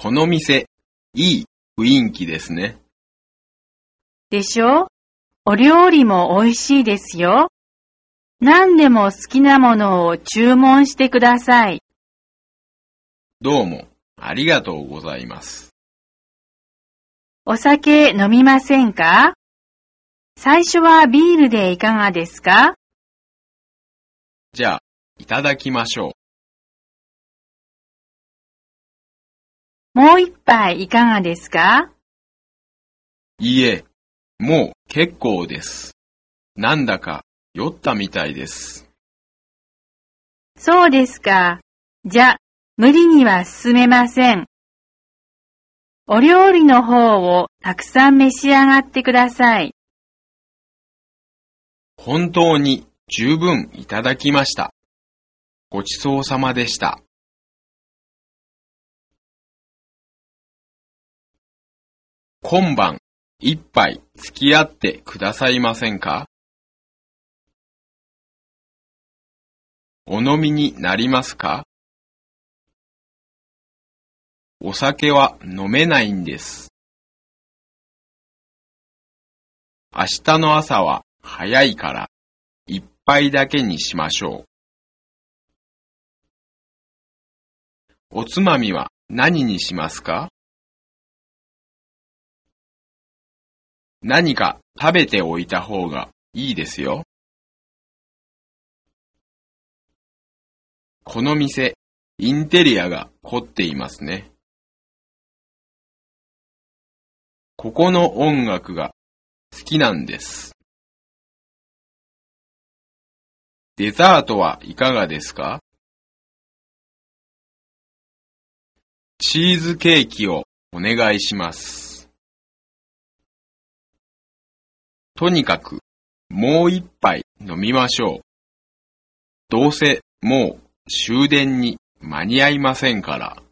この店、いい雰囲気ですね。でしょ？お料理も美味しいですよ。何でも好きなものを注文してください。どうも、ありがとうございます。お酒飲みませんか？最初はビールでいかがですか？じゃあ、いただきましょもう一杯いかがですか？う。いいえ、もう結構です。なんだか酔ったみたいです。そうですか。じゃ、無理には進めません。お料理の方をたくさん召し上がってください。本当に十分いただきました。ごちそうさまでした。今晩、一杯付き合ってくださいませんか？お飲みになりますか？お酒は飲めないんです。明日の朝は早いから、一杯だけにしましょう。おつまみは何にしますか？何か食べておいた方がいいですよ。この店、インテリアが凝っていますね。ここの音楽が好きなんです。デザートはいかがですか？チーズケーキをお願いします。とにかく、もう一杯飲みましょう。どうせもう終電に間に合いませんから。